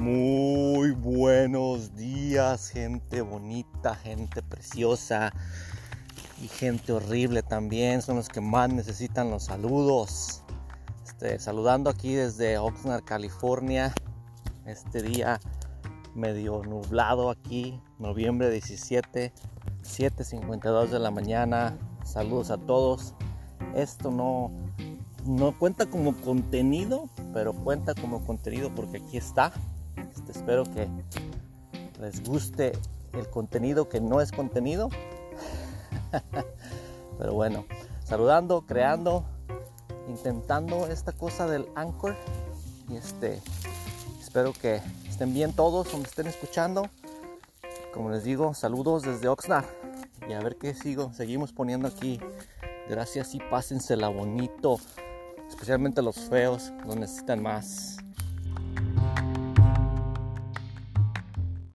Muy buenos días, gente bonita, gente preciosa y gente horrible también. Son los que más necesitan los saludos. Este, saludando aquí desde Oxnard, California. Este día medio nublado aquí, noviembre 17, 7.52 de la mañana. Saludos a todos. Esto no, no cuenta como contenido, pero cuenta como contenido porque aquí está. Este, espero que les guste el contenido que no es contenido. pero bueno, saludando, creando, intentando esta cosa del Anchor. Y este, espero que estén bien todos donde estén escuchando. Como les digo, saludos desde Oxnard. Y a ver qué sigo, seguimos poniendo aquí. Gracias y pásensela bonito especialmente los feos, lo necesitan más.